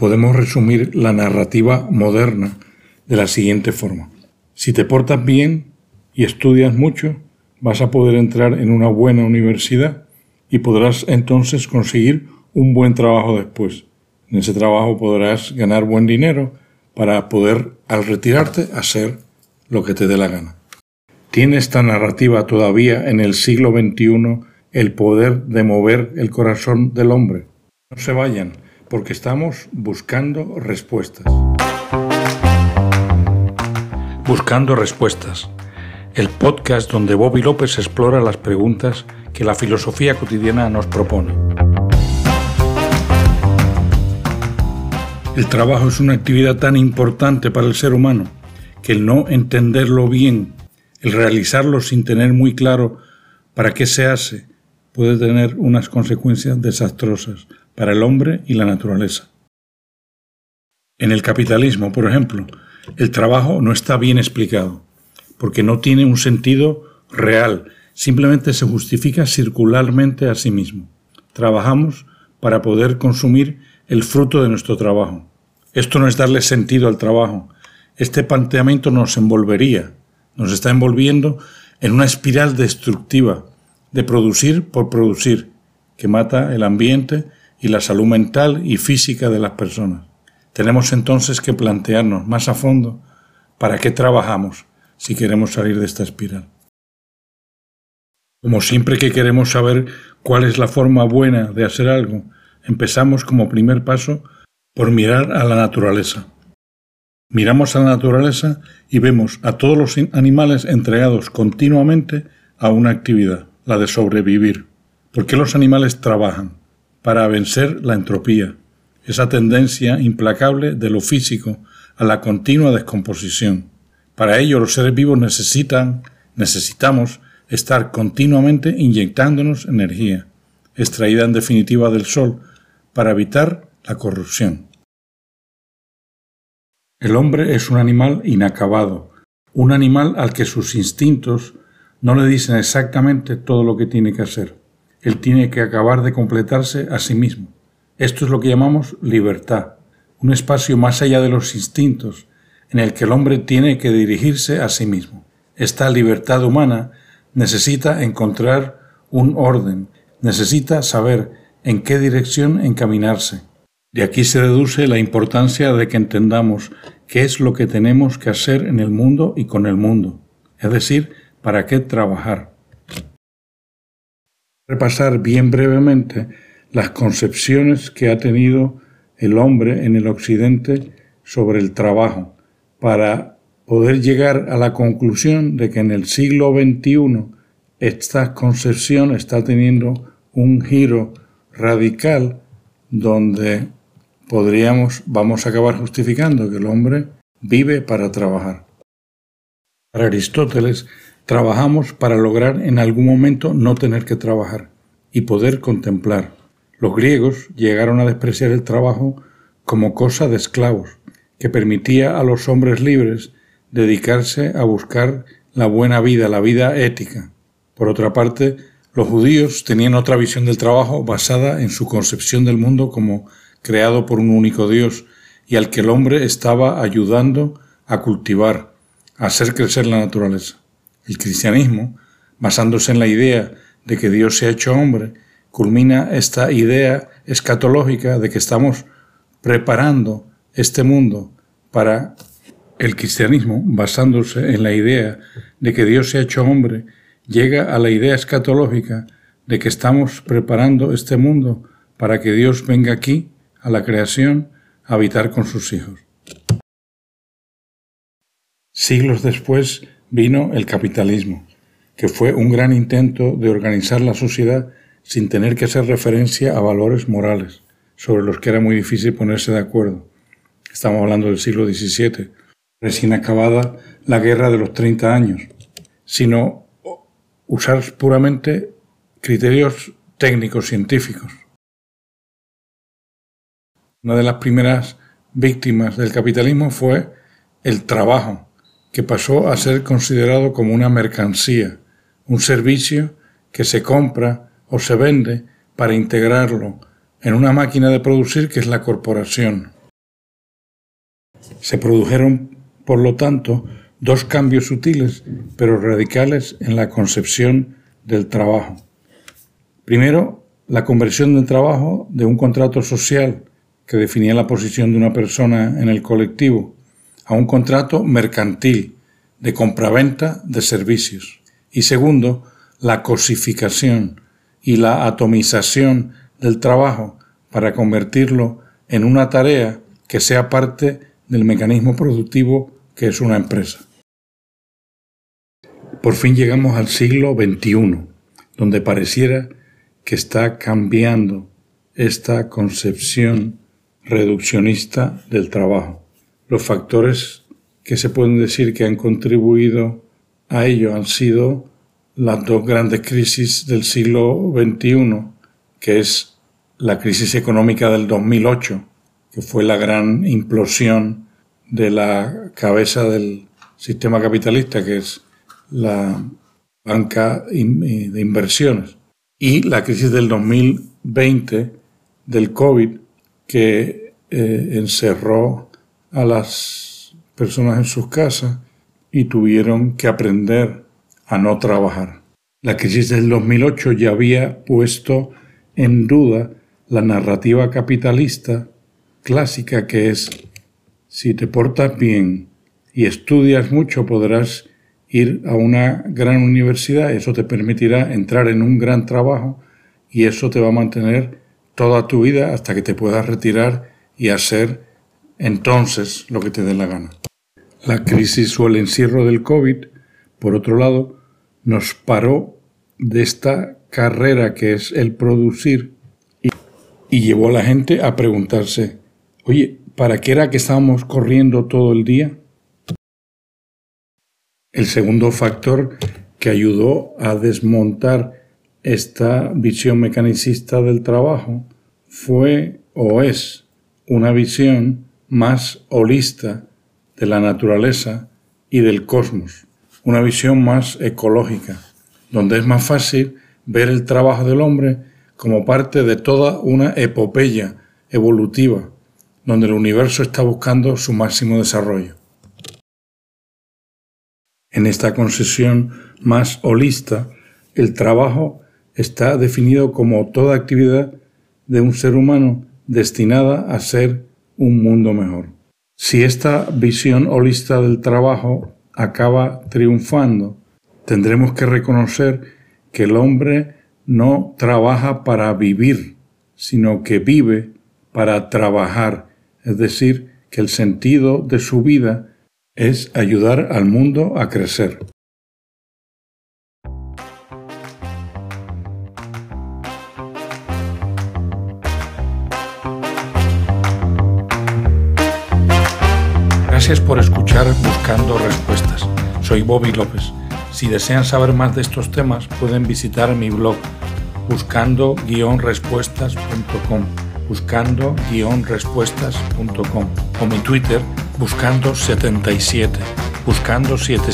podemos resumir la narrativa moderna de la siguiente forma. Si te portas bien y estudias mucho, vas a poder entrar en una buena universidad y podrás entonces conseguir un buen trabajo después. En ese trabajo podrás ganar buen dinero para poder, al retirarte, hacer lo que te dé la gana. ¿Tiene esta narrativa todavía en el siglo XXI el poder de mover el corazón del hombre? No se vayan, porque estamos buscando respuestas. Buscando respuestas. El podcast donde Bobby López explora las preguntas que la filosofía cotidiana nos propone. El trabajo es una actividad tan importante para el ser humano que el no entenderlo bien, el realizarlo sin tener muy claro para qué se hace, puede tener unas consecuencias desastrosas para el hombre y la naturaleza. En el capitalismo, por ejemplo, el trabajo no está bien explicado, porque no tiene un sentido real, simplemente se justifica circularmente a sí mismo. Trabajamos para poder consumir el fruto de nuestro trabajo. Esto no es darle sentido al trabajo. Este planteamiento nos envolvería, nos está envolviendo en una espiral destructiva de producir por producir, que mata el ambiente y la salud mental y física de las personas. Tenemos entonces que plantearnos más a fondo para qué trabajamos si queremos salir de esta espiral. Como siempre que queremos saber cuál es la forma buena de hacer algo, empezamos como primer paso por mirar a la naturaleza. Miramos a la naturaleza y vemos a todos los animales entregados continuamente a una actividad, la de sobrevivir. ¿Por qué los animales trabajan? Para vencer la entropía, esa tendencia implacable de lo físico a la continua descomposición. Para ello los seres vivos necesitan, necesitamos estar continuamente inyectándonos energía, extraída en definitiva del Sol, para evitar la corrupción. El hombre es un animal inacabado, un animal al que sus instintos no le dicen exactamente todo lo que tiene que hacer. Él tiene que acabar de completarse a sí mismo. Esto es lo que llamamos libertad, un espacio más allá de los instintos, en el que el hombre tiene que dirigirse a sí mismo. Esta libertad humana necesita encontrar un orden, necesita saber en qué dirección encaminarse. De aquí se deduce la importancia de que entendamos qué es lo que tenemos que hacer en el mundo y con el mundo, es decir, para qué trabajar. Repasar bien brevemente las concepciones que ha tenido el hombre en el Occidente sobre el trabajo, para poder llegar a la conclusión de que en el siglo XXI esta concepción está teniendo un giro radical donde podríamos, vamos a acabar justificando que el hombre vive para trabajar. Para Aristóteles, trabajamos para lograr en algún momento no tener que trabajar y poder contemplar. Los griegos llegaron a despreciar el trabajo como cosa de esclavos, que permitía a los hombres libres dedicarse a buscar la buena vida, la vida ética. Por otra parte, los judíos tenían otra visión del trabajo basada en su concepción del mundo como creado por un único Dios y al que el hombre estaba ayudando a cultivar, a hacer crecer la naturaleza. El cristianismo, basándose en la idea de que Dios se ha hecho hombre, culmina esta idea escatológica de que estamos preparando este mundo para el cristianismo, basándose en la idea de que Dios se ha hecho hombre, llega a la idea escatológica de que estamos preparando este mundo para que Dios venga aquí, a la creación, a habitar con sus hijos. Siglos después vino el capitalismo, que fue un gran intento de organizar la sociedad sin tener que hacer referencia a valores morales, sobre los que era muy difícil ponerse de acuerdo. Estamos hablando del siglo XVII, recién acabada la guerra de los 30 años, sino usar puramente criterios técnicos científicos. Una de las primeras víctimas del capitalismo fue el trabajo, que pasó a ser considerado como una mercancía, un servicio que se compra o se vende para integrarlo en una máquina de producir que es la corporación. Se produjeron, por lo tanto, dos cambios sutiles pero radicales en la concepción del trabajo. Primero, la conversión del trabajo de un contrato social que definía la posición de una persona en el colectivo a un contrato mercantil de compraventa de servicios. Y segundo, la cosificación y la atomización del trabajo para convertirlo en una tarea que sea parte del mecanismo productivo que es una empresa. Por fin llegamos al siglo XXI, donde pareciera que está cambiando esta concepción reduccionista del trabajo. Los factores que se pueden decir que han contribuido a ello han sido las dos grandes crisis del siglo XXI, que es la crisis económica del 2008, que fue la gran implosión de la cabeza del sistema capitalista, que es la banca de inversiones, y la crisis del 2020 del COVID, que eh, encerró a las personas en sus casas y tuvieron que aprender a no trabajar. La crisis del 2008 ya había puesto en duda la narrativa capitalista clásica que es si te portas bien y estudias mucho podrás ir a una gran universidad, eso te permitirá entrar en un gran trabajo y eso te va a mantener toda tu vida hasta que te puedas retirar y hacer entonces lo que te dé la gana. La crisis o el encierro del COVID, por otro lado, nos paró de esta carrera que es el producir y, y llevó a la gente a preguntarse, oye, ¿para qué era que estábamos corriendo todo el día? El segundo factor que ayudó a desmontar esta visión mecanicista del trabajo fue o es una visión más holista de la naturaleza y del cosmos, una visión más ecológica, donde es más fácil ver el trabajo del hombre como parte de toda una epopeya evolutiva, donde el universo está buscando su máximo desarrollo. En esta concesión más holista, el trabajo está definido como toda actividad de un ser humano destinada a ser un mundo mejor. Si esta visión holista del trabajo acaba triunfando, tendremos que reconocer que el hombre no trabaja para vivir, sino que vive para trabajar, es decir, que el sentido de su vida es ayudar al mundo a crecer. Gracias por escuchar Buscando Respuestas. Soy Bobby López. Si desean saber más de estos temas, pueden visitar mi blog buscando-respuestas.com buscando-respuestas.com o mi Twitter buscando 77 buscando 77